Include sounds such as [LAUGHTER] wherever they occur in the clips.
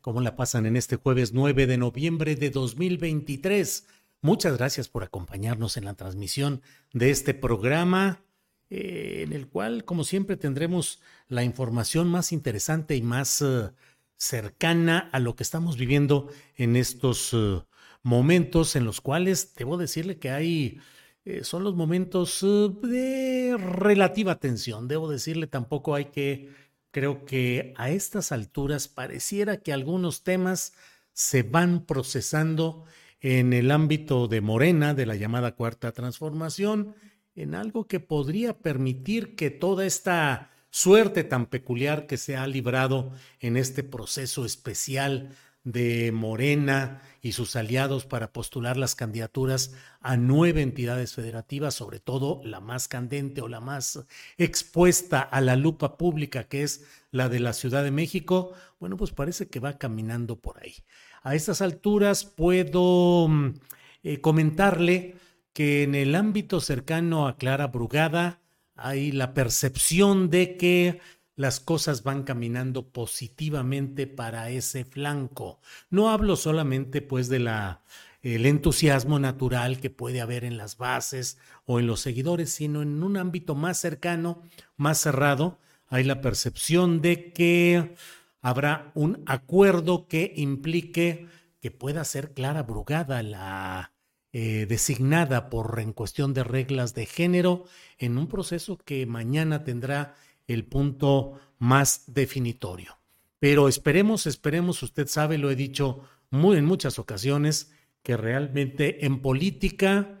¿Cómo la pasan en este jueves 9 de noviembre de 2023? Muchas gracias por acompañarnos en la transmisión de este programa, eh, en el cual, como siempre, tendremos la información más interesante y más uh, cercana a lo que estamos viviendo en estos uh, momentos en los cuales debo decirle que hay, eh, son los momentos de relativa tensión. Debo decirle, tampoco hay que Creo que a estas alturas pareciera que algunos temas se van procesando en el ámbito de Morena, de la llamada cuarta transformación, en algo que podría permitir que toda esta suerte tan peculiar que se ha librado en este proceso especial de Morena y sus aliados para postular las candidaturas a nueve entidades federativas, sobre todo la más candente o la más expuesta a la lupa pública, que es la de la Ciudad de México, bueno, pues parece que va caminando por ahí. A estas alturas puedo mm, eh, comentarle que en el ámbito cercano a Clara Brugada hay la percepción de que las cosas van caminando positivamente para ese flanco. No hablo solamente pues de la el entusiasmo natural que puede haber en las bases o en los seguidores, sino en un ámbito más cercano, más cerrado, hay la percepción de que habrá un acuerdo que implique que pueda ser Clara Brugada la eh, designada por en cuestión de reglas de género en un proceso que mañana tendrá el punto más definitorio. Pero esperemos, esperemos, usted sabe, lo he dicho muy en muchas ocasiones, que realmente en política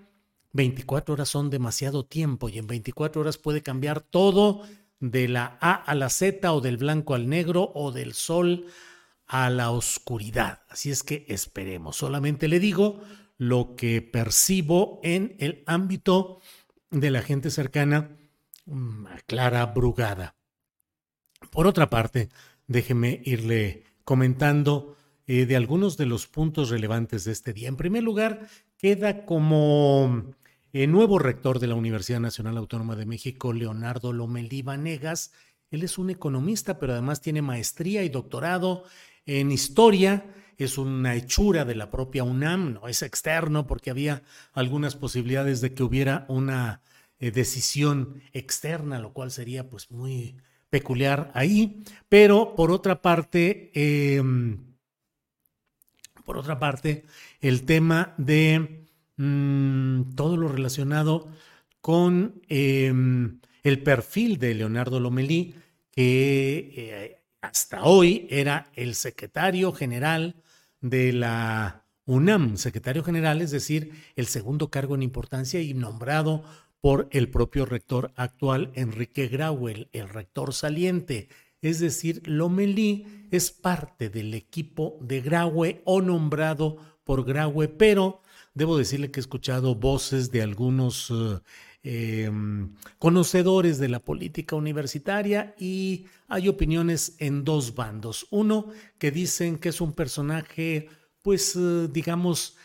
24 horas son demasiado tiempo y en 24 horas puede cambiar todo de la A a la Z o del blanco al negro o del sol a la oscuridad. Así es que esperemos. Solamente le digo lo que percibo en el ámbito de la gente cercana Mm, Clara Brugada. Por otra parte, déjeme irle comentando eh, de algunos de los puntos relevantes de este día. En primer lugar, queda como eh, nuevo rector de la Universidad Nacional Autónoma de México, Leonardo Lomelí Vanegas. Él es un economista, pero además tiene maestría y doctorado en historia. Es una hechura de la propia UNAM, no es externo porque había algunas posibilidades de que hubiera una eh, decisión externa, lo cual sería pues muy peculiar ahí. Pero por otra parte, em, por otra parte, el tema de mm, todo lo relacionado con em, el perfil de Leonardo Lomelí, que eh, hasta hoy era el secretario general de la UNAM, secretario general, es decir, el segundo cargo en importancia y nombrado por el propio rector actual, Enrique Grauel, el rector saliente. Es decir, Lomelí es parte del equipo de Graue o nombrado por Graue, pero debo decirle que he escuchado voces de algunos eh, em, conocedores de la política universitaria y hay opiniones en dos bandos. Uno que dicen que es un personaje, pues eh, digamos,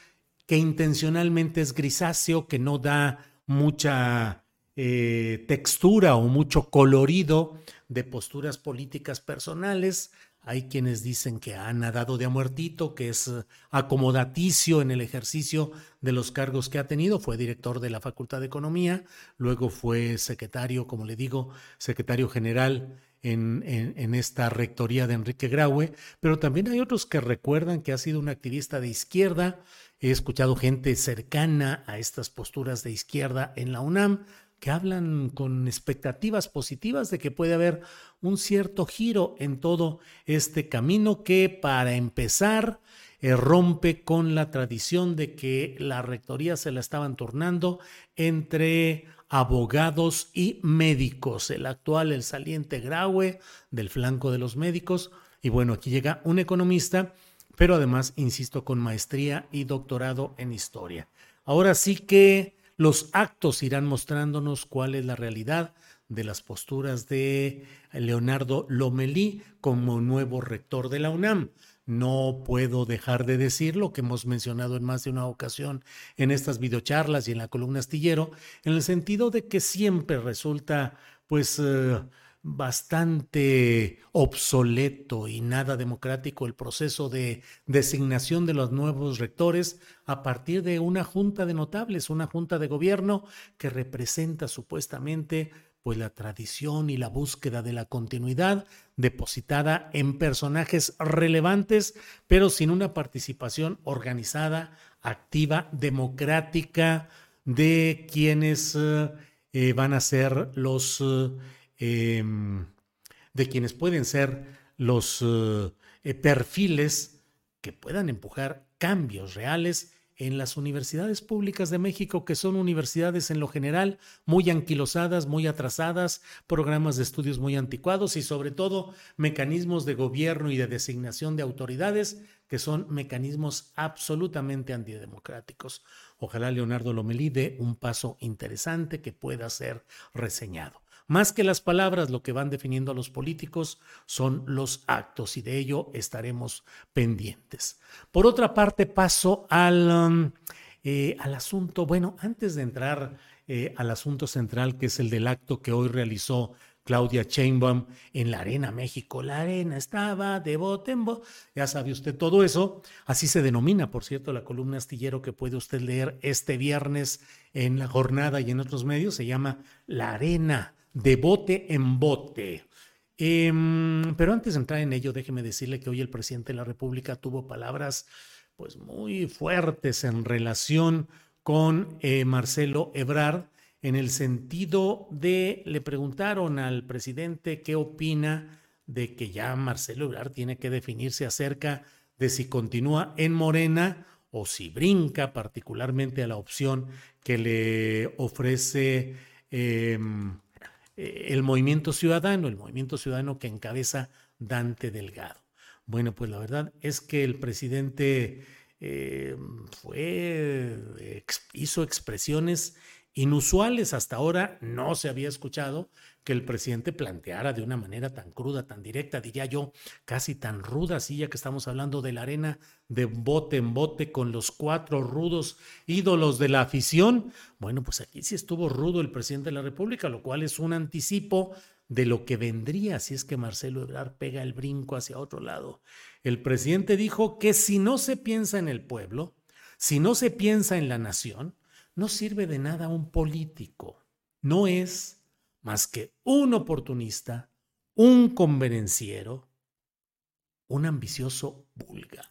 que intencionalmente es grisáceo, que no da mucha eh, textura o mucho colorido de posturas políticas personales. Hay quienes dicen que ha nadado de a muertito, que es eh, acomodaticio en el ejercicio de los cargos que ha tenido. Fue director de la Facultad de Economía, luego fue secretario, como le digo, secretario general en, en, esta rectoría de Enrique Graue, pero también hay otros que recuerdan que ha sido un activista de izquierda. He escuchado gente cercana a estas posturas de izquierda en la UNAM, que hablan con expectativas positivas de que puede haber un cierto giro en todo este camino que para empezar eh, rompe con la tradición de que la rectoría se la estaban tornando entre abogados y médicos. El actual, el saliente Graue del flanco de los médicos. Y bueno, aquí llega un economista, pero además, insisto, con maestría y doctorado en historia. Ahora sí que los actos irán mostrándonos cuál es la realidad de las posturas de Leonardo Lomelí como nuevo rector de la UNAM. No puedo dejar de decir lo que hemos mencionado en más de una ocasión en estas videocharlas y en la columna astillero, en el sentido de que siempre resulta pues eh, bastante obsoleto y nada democrático el proceso de designación de los nuevos rectores a partir de una junta de notables, una junta de gobierno que representa supuestamente pues la tradición y la búsqueda de la continuidad depositada en personajes relevantes, pero sin una participación organizada, activa, democrática de quienes eh, van a ser los Em, de quienes pueden ser los eh, perfiles que puedan empujar cambios reales en las universidades públicas de México, que son universidades en lo general muy anquilosadas, muy atrasadas, programas de estudios muy anticuados y sobre todo mecanismos de gobierno y de designación de autoridades que son mecanismos absolutamente antidemocráticos. Ojalá Leonardo Lomelí dé un paso interesante que pueda ser reseñado. Más que las palabras, lo que van definiendo a los políticos son los actos y de ello estaremos pendientes. Por otra parte, paso al, um, eh, al asunto, bueno, antes de entrar eh, al asunto central, que es el del acto que hoy realizó Claudia Sheinbaum en la Arena México. La arena estaba de bote en bote. Ya sabe usted todo eso. Así se denomina, por cierto, la columna astillero que puede usted leer este viernes en la jornada y en otros medios. Se llama La Arena de bote en bote. Em, pero antes de entrar en ello, déjeme decirle que hoy el presidente de la República tuvo palabras pues muy fuertes en relación con eh, Marcelo Ebrard en el sentido de le preguntaron al presidente qué opina de que ya Marcelo Ebrard tiene que definirse acerca de si continúa en Morena o si brinca particularmente a la opción que le ofrece em, eh, el movimiento ciudadano, el movimiento ciudadano que encabeza Dante Delgado. Bueno, pues la verdad es que el presidente eh, hizo expresiones inusuales. Hasta ahora no se había escuchado que el presidente planteara de una manera tan cruda, tan directa, diría yo, casi tan ruda, así ya que estamos hablando de la arena de bote en bote con los cuatro rudos ídolos de la afición. Bueno, pues aquí sí estuvo rudo el presidente de la República, lo cual es un anticipo de lo que vendría si es que Marcelo Ebrard pega el brinco hacia otro lado. El presidente dijo que si no se piensa en el pueblo, si no se piensa en la nación, no sirve de nada un político. No es más que un oportunista, un convenenciero, un ambicioso vulgar.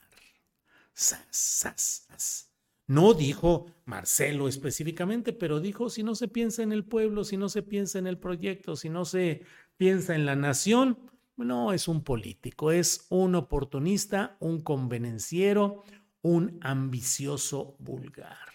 No dijo Marcelo específicamente, pero dijo si no se piensa en el pueblo, si no se piensa en el proyecto, si no se piensa en la nación, no es un político, es un oportunista, un convenenciero, un ambicioso vulgar.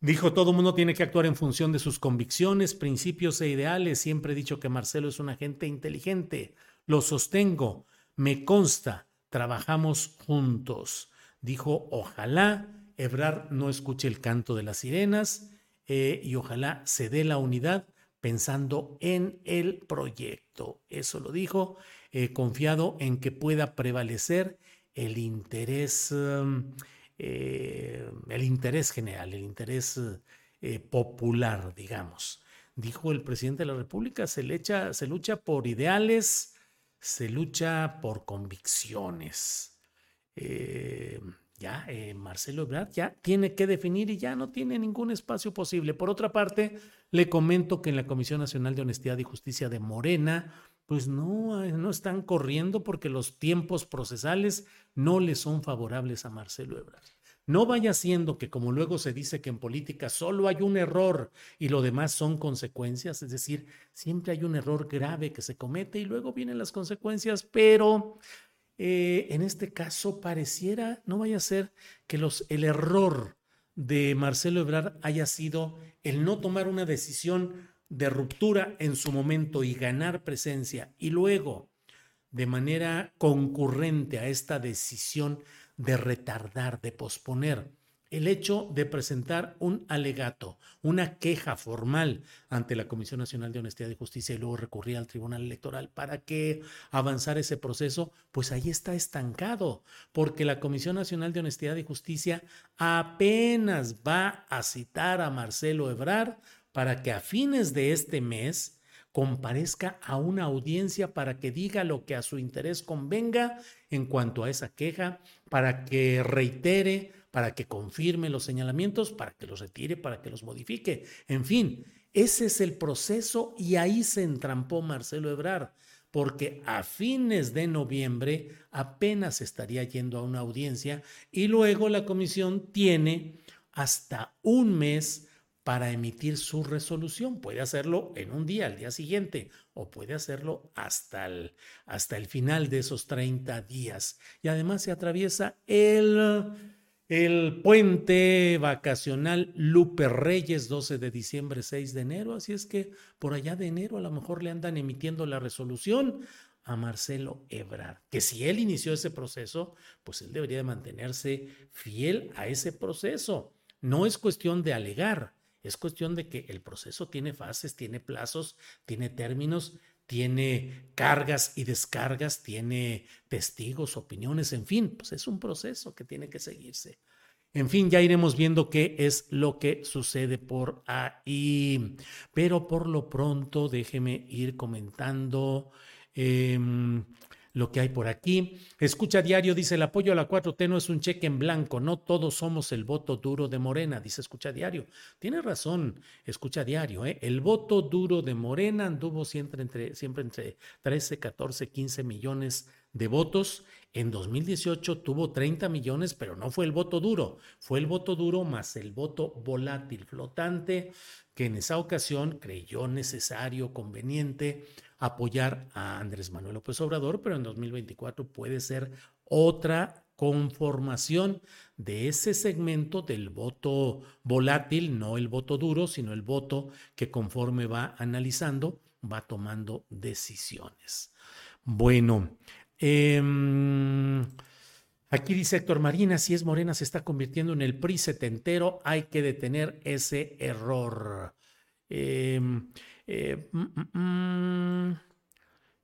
Dijo, todo mundo tiene que actuar en función de sus convicciones, principios e ideales. Siempre he dicho que Marcelo es una gente inteligente. Lo sostengo. Me consta. Trabajamos juntos. Dijo, ojalá Ebrar no escuche el canto de las sirenas eh, y ojalá se dé la unidad pensando en el proyecto. Eso lo dijo, eh, confiado en que pueda prevalecer el interés. Um, eh, el interés general, el interés eh, popular, digamos. dijo el presidente de la República, se, se lucha por ideales, se lucha por convicciones. Eh, ya Marcelo Ebrard ya tiene que definir y ya no tiene ningún espacio posible. Por otra parte, le comento que en la Comisión Nacional de Honestidad y Justicia de Morena, pues no, eh, no están corriendo porque los tiempos procesales no le son favorables a Marcelo Ebrard. No vaya siendo que como luego se dice que en política solo hay un error y lo demás son consecuencias, es decir, siempre hay un error grave que se comete y luego vienen las consecuencias, pero eh, en este caso pareciera, no vaya a ser que el error de Marcelo Ebrard haya sido el no tomar una decisión de ruptura en su momento y ganar presencia y luego de manera concurrente a esta decisión de retardar, de posponer el hecho de presentar un alegato, una queja formal ante la Comisión Nacional de Honestidad y Justicia y luego recurrir al Tribunal Electoral para que avanzar ese proceso, pues ahí está estancado, porque la Comisión Nacional de Honestidad y Justicia apenas va a citar a Marcelo Ebrard para que a fines de este mes comparezca a una audiencia para que diga lo que a su interés convenga en cuanto a esa queja, para que reitere, para que confirme los señalamientos, para que los retire, para que los modifique. En fin, ese es el proceso y ahí se entrampó Marcelo Ebrard, porque a fines de noviembre apenas estaría yendo a una audiencia y luego la comisión tiene hasta un mes para emitir su resolución. Puede hacerlo en un día, al día siguiente, o puede hacerlo hasta el, hasta el final de esos 30 días. Y además se atraviesa el, el puente vacacional Lupe Reyes, 12 de diciembre, 6 de enero. Así es que por allá de enero a lo mejor le andan emitiendo la resolución a Marcelo Ebrard, que si él inició ese proceso, pues él debería de mantenerse fiel a ese proceso. No es cuestión de alegar, es cuestión de que el proceso tiene fases, tiene plazos, tiene términos, tiene cargas y descargas, tiene testigos, opiniones, en fin, pues es un proceso que tiene que seguirse. En fin, ya iremos viendo qué es lo que sucede por ahí. Pero por lo pronto, déjeme ir comentando. Em, lo que hay por aquí. Escucha diario, dice el apoyo a la 4T no es un cheque en blanco, no todos somos el voto duro de Morena, dice escucha diario. Tiene razón, escucha diario, ¿eh? el voto duro de Morena anduvo siempre entre, siempre entre 13, 14, 15 millones de votos. En 2018 tuvo 30 millones, pero no fue el voto duro, fue el voto duro más el voto volátil flotante que en esa ocasión creyó necesario, conveniente apoyar a Andrés Manuel López Obrador, pero en 2024 puede ser otra conformación de ese segmento del voto volátil, no el voto duro, sino el voto que conforme va analizando, va tomando decisiones. Bueno, em, aquí dice Héctor Marina, si es Morena se está convirtiendo en el PRI setentero, hay que detener ese error. Em, eh, mm, mm, mm.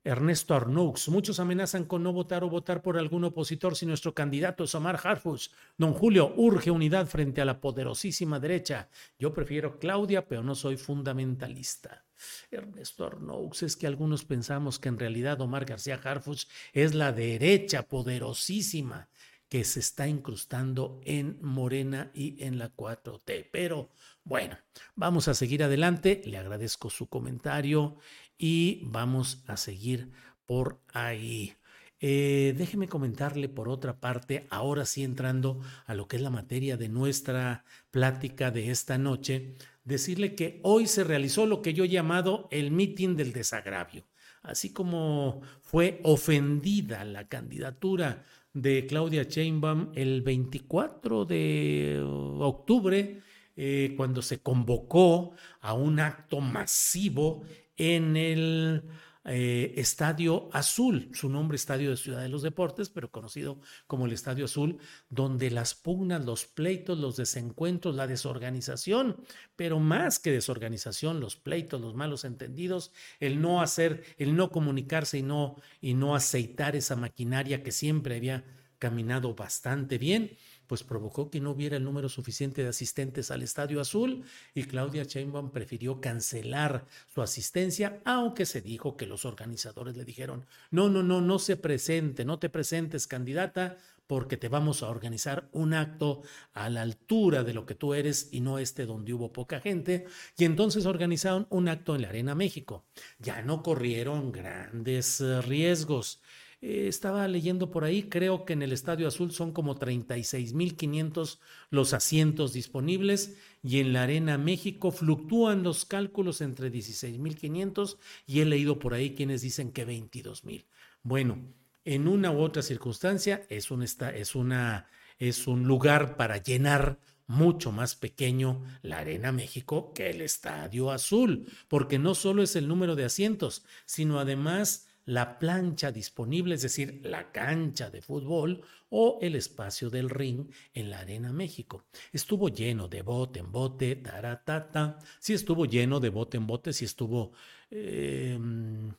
Ernesto Arnoux. Muchos amenazan con no votar o votar por algún opositor si nuestro candidato es Omar Harfus. Don Julio, urge unidad frente a la poderosísima derecha. Yo prefiero Claudia, pero no soy fundamentalista. Ernesto Arnoux, es que algunos pensamos que en realidad Omar García Harfus es la derecha poderosísima que se está incrustando en Morena y en la 4T. Pero bueno, vamos a seguir adelante. Le agradezco su comentario y vamos a seguir por ahí. Eh, déjeme comentarle por otra parte, ahora sí entrando a lo que es la materia de nuestra plática de esta noche, decirle que hoy se realizó lo que yo he llamado el mitin del desagravio. Así como fue ofendida la candidatura de Claudia Sheinbaum el 24 de octubre, eh, cuando se convocó a un acto masivo en el eh, Estadio Azul, su nombre Estadio de Ciudad de los Deportes, pero conocido como el Estadio Azul, donde las pugnas, los pleitos, los desencuentros, la desorganización, pero más que desorganización, los pleitos, los malos entendidos, el no hacer, el no comunicarse no, y no aceitar esa maquinaria que siempre había caminado bastante bien, pues provocó que no hubiera el número suficiente de asistentes al Estadio Azul y Claudia Sheinbaum prefirió cancelar su asistencia, aunque se dijo que los organizadores le dijeron, no, no, no, no se presente, no te presentes candidata porque te vamos a organizar un acto a la altura de lo que tú eres y no este donde hubo poca gente. Y entonces organizaron un acto en la Arena México. Ya no corrieron grandes eh, riesgos. Eh, estaba leyendo por ahí, creo que en el Estadio Azul son como 36.500 los asientos disponibles y en la Arena México fluctúan los cálculos entre 16.500 y he leído por ahí quienes dicen que 22.000. Bueno, en una u otra circunstancia es un, es una, es un lugar para llenar mucho más pequeño la Arena México que el Estadio Azul, porque no solo es el número de asientos, sino además la plancha disponible, es decir, la cancha de fútbol o el espacio del ring en la Arena México. Estuvo lleno de bote en bote, taratata, sí estuvo lleno de bote en bote, sí estuvo em,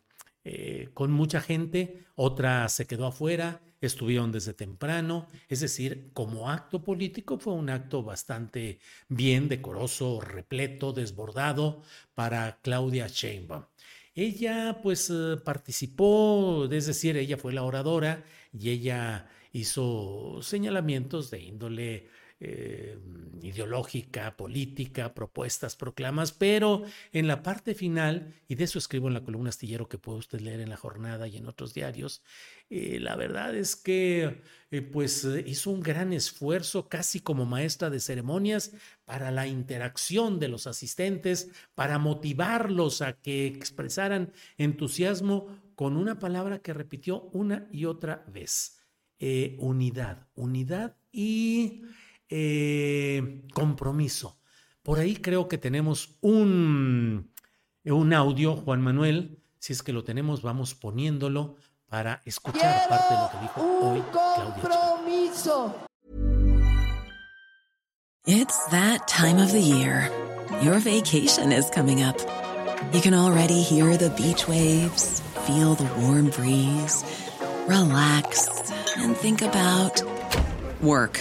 eh, con mucha gente, otra se quedó afuera, estuvieron desde temprano, es decir, como acto político fue un acto bastante bien, decoroso, repleto, desbordado para Claudia Sheinbaum. Ella pues eh, participó, es decir, ella fue la oradora y ella hizo señalamientos de índole eh, ideológica, política, propuestas, proclamas, pero en la parte final, y de eso escribo en la columna astillero que puede usted leer en la jornada y en otros diarios, eh, la verdad es que eh, pues hizo un gran esfuerzo casi como maestra de ceremonias para la interacción de los asistentes, para motivarlos a que expresaran entusiasmo con una palabra que repitió una y otra vez, unidad, unidad y eh, compromiso. Por ahí creo que tenemos un, un audio, Juan Manuel. Si es que lo tenemos, vamos poniéndolo para escuchar parte de lo que dijo hoy compromiso. It's that time of the year. Your vacation is coming up. You can already hear the beach waves, feel the warm breeze, relax and think about work.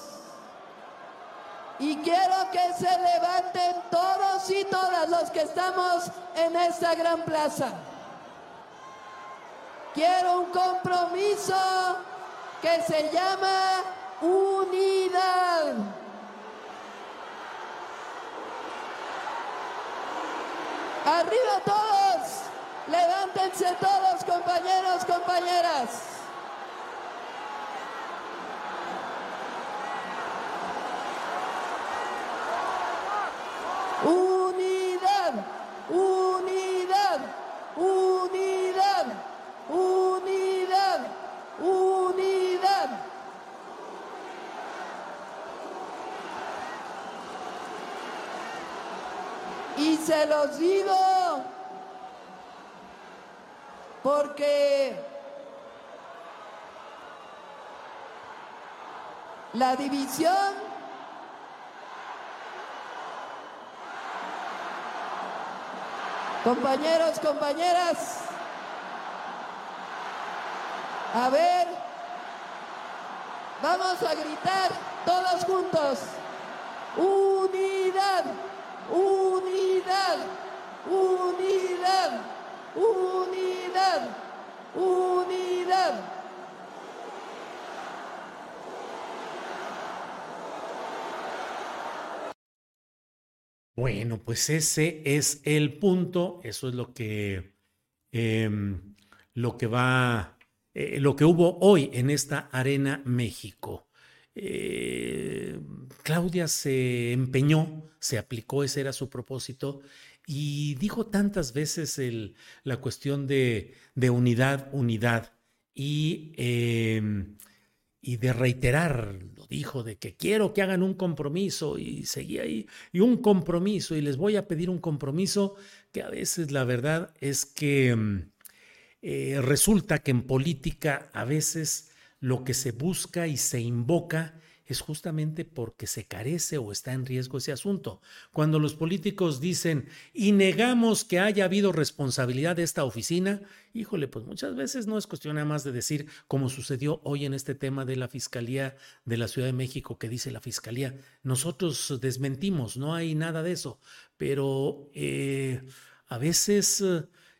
Y quiero que se levanten todos y todas los que estamos en esta gran plaza. Quiero un compromiso que se llama unidad. Arriba todos, levántense todos compañeros, compañeras. Unidad, unidad, unidad, unidad, unidad. Y se los digo porque la división Compañeros, compañeras, a ver, vamos a gritar todos juntos. Unidad, unidad, unidad, unidad, unidad. Bueno, pues ese es el punto, eso es lo que, em, lo que va, eh, lo que hubo hoy en esta Arena México. Eh, Claudia se empeñó, se aplicó, ese era su propósito, y dijo tantas veces la cuestión de, de unidad, unidad, y em, y de reiterar, lo dijo, de que quiero que hagan un compromiso y seguía ahí, y un compromiso, y les voy a pedir un compromiso que a veces la verdad es que mm, eh, resulta que en política a veces lo que se busca y se invoca es justamente porque se carece o está en riesgo ese asunto. Cuando los políticos dicen y negamos que haya habido responsabilidad de esta oficina, híjole, pues muchas veces no es cuestión nada más de decir como sucedió hoy en este tema de la Fiscalía de la Ciudad de México que dice la Fiscalía. Nosotros desmentimos, no hay nada de eso, pero eh, a veces...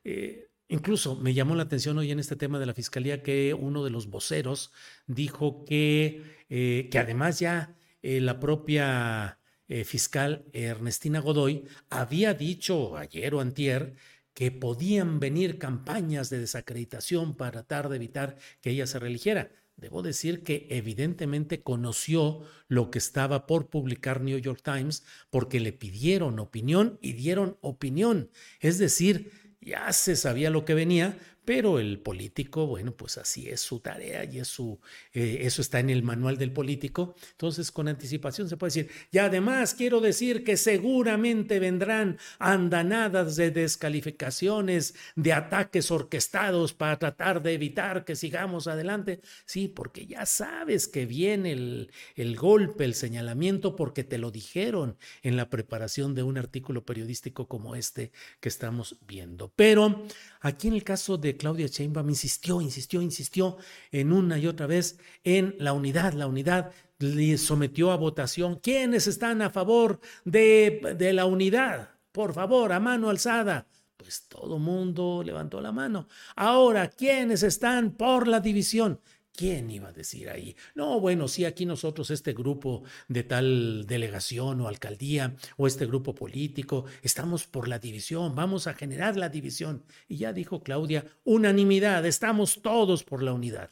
Eh, Incluso me llamó la atención hoy en este tema de la fiscalía que uno de los voceros dijo que, eh, que además ya eh, la propia eh, fiscal Ernestina Godoy había dicho ayer o antier que podían venir campañas de desacreditación para tratar de evitar que ella se religiera. Debo decir que evidentemente conoció lo que estaba por publicar New York Times porque le pidieron opinión y dieron opinión. Es decir, ya se sabía lo que venía, pero el político, bueno, pues así es su tarea y es su, eh, eso está en el manual del político. Entonces, con anticipación se puede decir, y además quiero decir que seguramente vendrán andanadas de descalificaciones, de ataques orquestados para tratar de evitar que sigamos adelante. Sí, porque ya sabes que viene el, el golpe, el señalamiento, porque te lo dijeron en la preparación de un artículo periodístico como este que estamos viendo. Pero aquí en el caso de Claudia Sheinbaum insistió, insistió, insistió en una y otra vez en la unidad, la unidad le sometió a votación. ¿Quiénes están a favor de, de la unidad? Por favor, a mano alzada. Pues todo mundo levantó la mano. Ahora, ¿quiénes están por la división? ¿Quién iba a decir ahí? No, bueno, sí, aquí nosotros, este grupo de tal delegación o alcaldía o este grupo político, estamos por la división, vamos a generar la división. Y ya dijo Claudia, unanimidad, estamos todos por la unidad.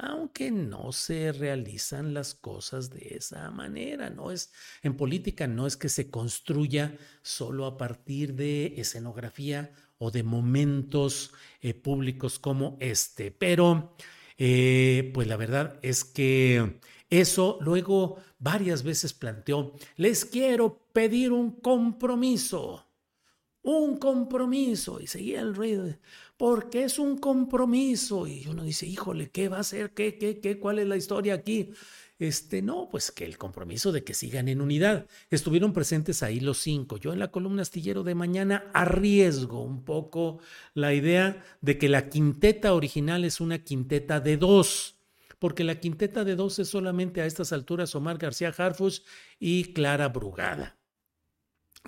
Aunque no se realizan las cosas de esa manera, no es en política no es que se construya solo a partir de escenografía o de momentos eh, públicos como este, pero eh, pues la verdad es que eso luego varias veces planteó, les quiero pedir un compromiso, un compromiso. Y seguía el ruido, porque es un compromiso. Y uno dice, híjole, ¿qué va a ser? ¿Qué, qué, qué? ¿Cuál es la historia aquí? Este, no, pues que el compromiso de que sigan en unidad. Estuvieron presentes ahí los cinco. Yo en la columna astillero de mañana arriesgo un poco la idea de que la quinteta original es una quinteta de dos porque la quinteta de dos es solamente a estas alturas Omar García Harfus y Clara Brugada.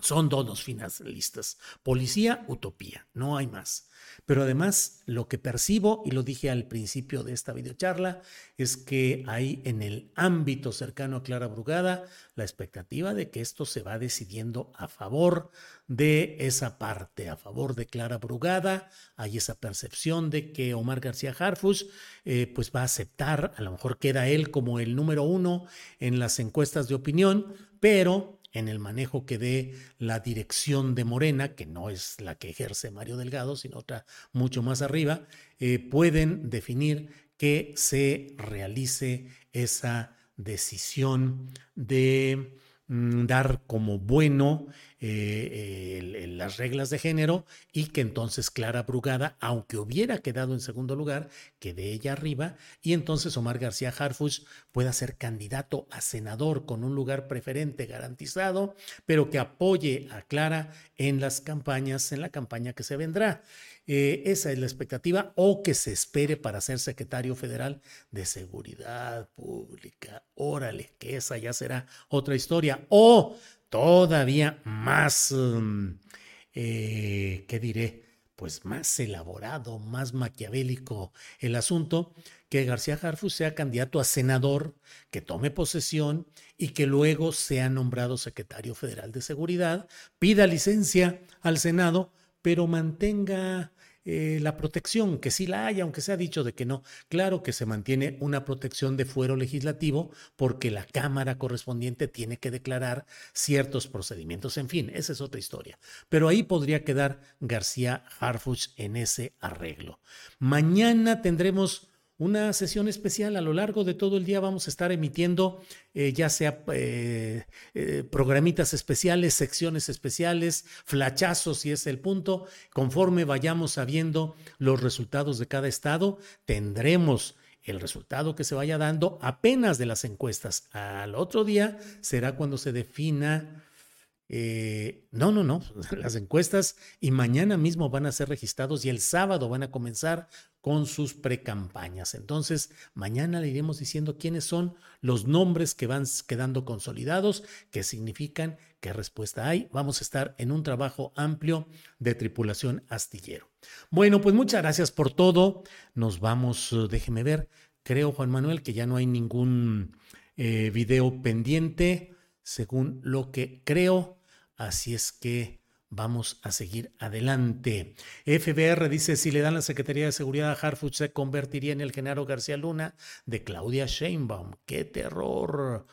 Son dos finalistas. Policía, utopía, no hay más. Pero además, lo que percibo, y lo dije al principio de esta videocharla, es que hay en el ámbito cercano a Clara Brugada la expectativa de que esto se va decidiendo a favor de esa parte, a favor de Clara Brugada. Hay esa percepción de que Omar García Harfus eh, pues va a aceptar, a lo mejor queda él como el número uno en las encuestas de opinión, pero en el manejo que dé la dirección de Morena, que no es la que ejerce Mario Delgado, sino otra mucho más arriba, eh, pueden definir que se realice esa decisión de dar como bueno eh, las reglas de género y que entonces Clara Brugada, aunque hubiera quedado en segundo lugar, quede ella arriba y entonces Omar García Harfuch pueda ser candidato a senador con un lugar preferente garantizado, pero que apoye a Clara en las campañas, en la campaña que se vendrá. Eh, esa es la expectativa o que se espere para ser secretario federal de seguridad pública. Órale, que esa ya será otra historia. O todavía más, mm, eh, ¿qué diré? pues más elaborado, más maquiavélico el asunto, que García Harfus sea candidato a senador, que tome posesión y que luego sea nombrado secretario federal de seguridad, pida licencia al Senado, pero mantenga eh, la protección, que sí la hay, aunque se ha dicho de que no. Claro que se mantiene una protección de fuero legislativo porque la Cámara correspondiente tiene que declarar ciertos procedimientos. En fin, esa es otra historia. Pero ahí podría quedar García Harfuch en ese arreglo. Mañana tendremos una sesión especial. A lo largo de todo el día vamos a estar emitiendo eh, ya sea eh, eh, programitas especiales, secciones especiales, flachazos, si es el punto. Conforme vayamos sabiendo los resultados de cada estado, tendremos el resultado que se vaya dando apenas de las encuestas. Al otro día será cuando se defina no, no, no, [LAUGHS] las encuestas y mañana mismo van a ser registrados y el sábado van a comenzar con sus precampañas. Entonces, mañana le iremos diciendo quiénes son los nombres que van quedando consolidados, qué significan, qué respuesta hay. Vamos a estar en un trabajo amplio de tripulación astillero. Bueno, pues muchas gracias por todo. Nos vamos, eh, déjeme ver, creo, Juan Manuel, que ya no hay ningún eh, video pendiente, según lo que creo. Así es que vamos a seguir adelante. FBR dice, si le dan la Secretaría de Seguridad a Harfuch, se convertiría en el Genaro García Luna de Claudia Sheinbaum. ¡Qué terror!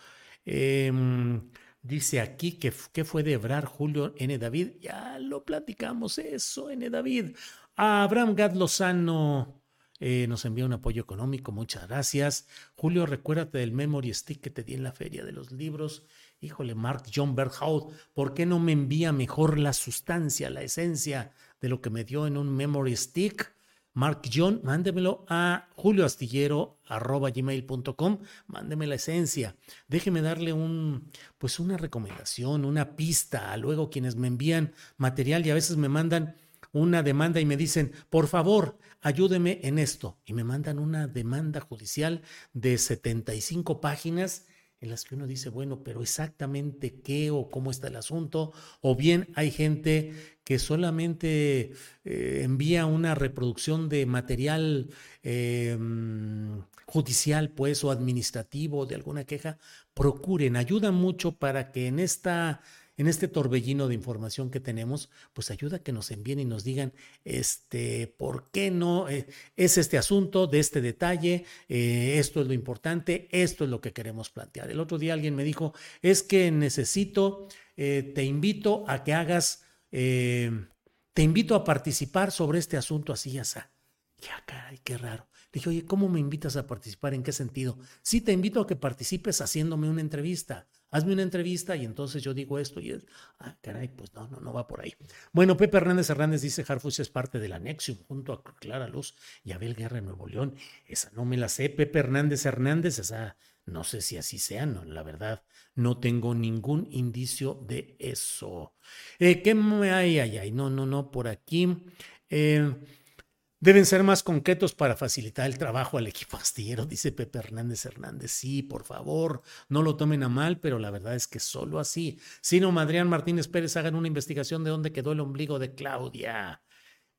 Em, dice aquí que, fue de Ebrar Julio N. David. Ya lo platicamos eso, N. David. Abraham Gad Lozano. Eh, nos envía un apoyo económico, muchas gracias. Julio, recuérdate del memory stick que te di en la feria de los libros híjole, Mark John Berghout, ¿por qué no me envía mejor la sustancia, la esencia de lo que me dio en un memory stick? Mark John, mándemelo a julioastillero.gmail.com, mándeme la esencia. Déjeme darle un, pues una recomendación, una pista a luego quienes me envían material y a veces me mandan una demanda y me dicen, por favor, ayúdeme en esto. Y me mandan una demanda judicial de 75 páginas en las que uno dice, bueno, pero exactamente qué o cómo está el asunto, o bien hay gente que solamente eh, envía una reproducción de material em, judicial, pues, o administrativo de alguna queja, procuren, ayuda mucho para que en esta en este torbellino de información que tenemos, pues ayuda a que nos envíen y nos digan, este, ¿por qué no eh, es este asunto de este detalle? Eh, esto es lo importante, esto es lo que queremos plantear. El otro día alguien me dijo, es que necesito, eh, te invito a que hagas, te invito a participar sobre este asunto así ya está. Ya, caray, qué raro. Le dije, oye, ¿cómo me invitas a participar? ¿En qué sentido? Sí, te invito a que participes haciéndome una entrevista hazme una entrevista y entonces yo digo esto y es, ah, caray, pues no, no, no va por ahí. Bueno, Pepe Hernández Hernández dice, Harfuch es parte del Anexium junto a Clara Luz y Abel Guerra en Nuevo León. Esa no me la sé, Pepe Hernández Hernández, esa no sé si así sea, no, la verdad, no tengo ningún indicio de eso. Eh, ¿Qué me hay? Ay, ay, no, no, no, por aquí. Eh, Deben ser más concretos para facilitar el trabajo al equipo astillero, dice Pepe Hernández Hernández. Sí, por favor, no lo tomen a mal, pero la verdad es que solo así. Sino Madrián Martínez Pérez hagan una investigación de dónde quedó el ombligo de Claudia.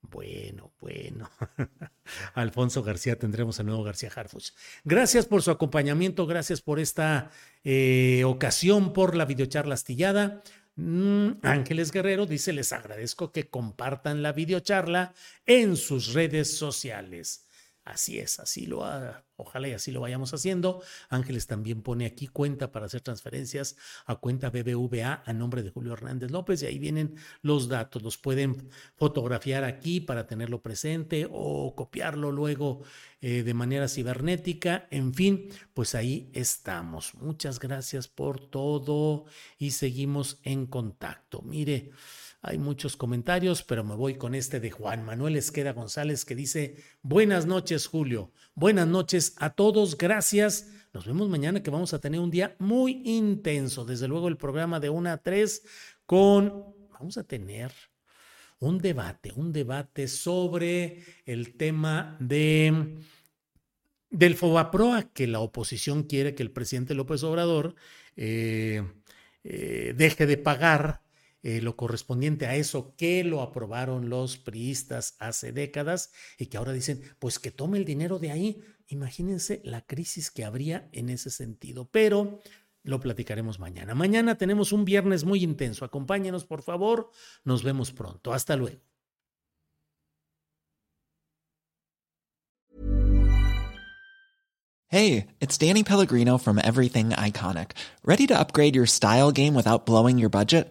Bueno, bueno. [LAUGHS] Alfonso García, tendremos a nuevo García Harfus. Gracias por su acompañamiento, gracias por esta eh, ocasión, por la videocharla astillada. Mm, Ángeles Guerrero dice, les agradezco que compartan la videocharla en sus redes sociales. Así es, así lo ha, ojalá y así lo vayamos haciendo. Ángeles también pone aquí cuenta para hacer transferencias a cuenta BBVA a nombre de Julio Hernández López y ahí vienen los datos. Los pueden fotografiar aquí para tenerlo presente o copiarlo luego eh, de manera cibernética. En fin, pues ahí estamos. Muchas gracias por todo y seguimos en contacto. Mire. Hay muchos comentarios, pero me voy con este de Juan Manuel Esqueda González que dice, buenas noches Julio, buenas noches a todos, gracias. Nos vemos mañana que vamos a tener un día muy intenso. Desde luego el programa de 1 a 3 con, vamos a tener un debate, un debate sobre el tema de del FOBAPROA, que la oposición quiere que el presidente López Obrador eh, eh, deje de pagar eh, lo correspondiente a eso que lo aprobaron los priistas hace décadas y que ahora dicen, pues que tome el dinero de ahí. Imagínense la crisis que habría en ese sentido. Pero lo platicaremos mañana. Mañana tenemos un viernes muy intenso. Acompáñenos, por favor. Nos vemos pronto. Hasta luego. Hey, it's Danny Pellegrino from Everything Iconic. ¿Ready to upgrade your style game without blowing your budget?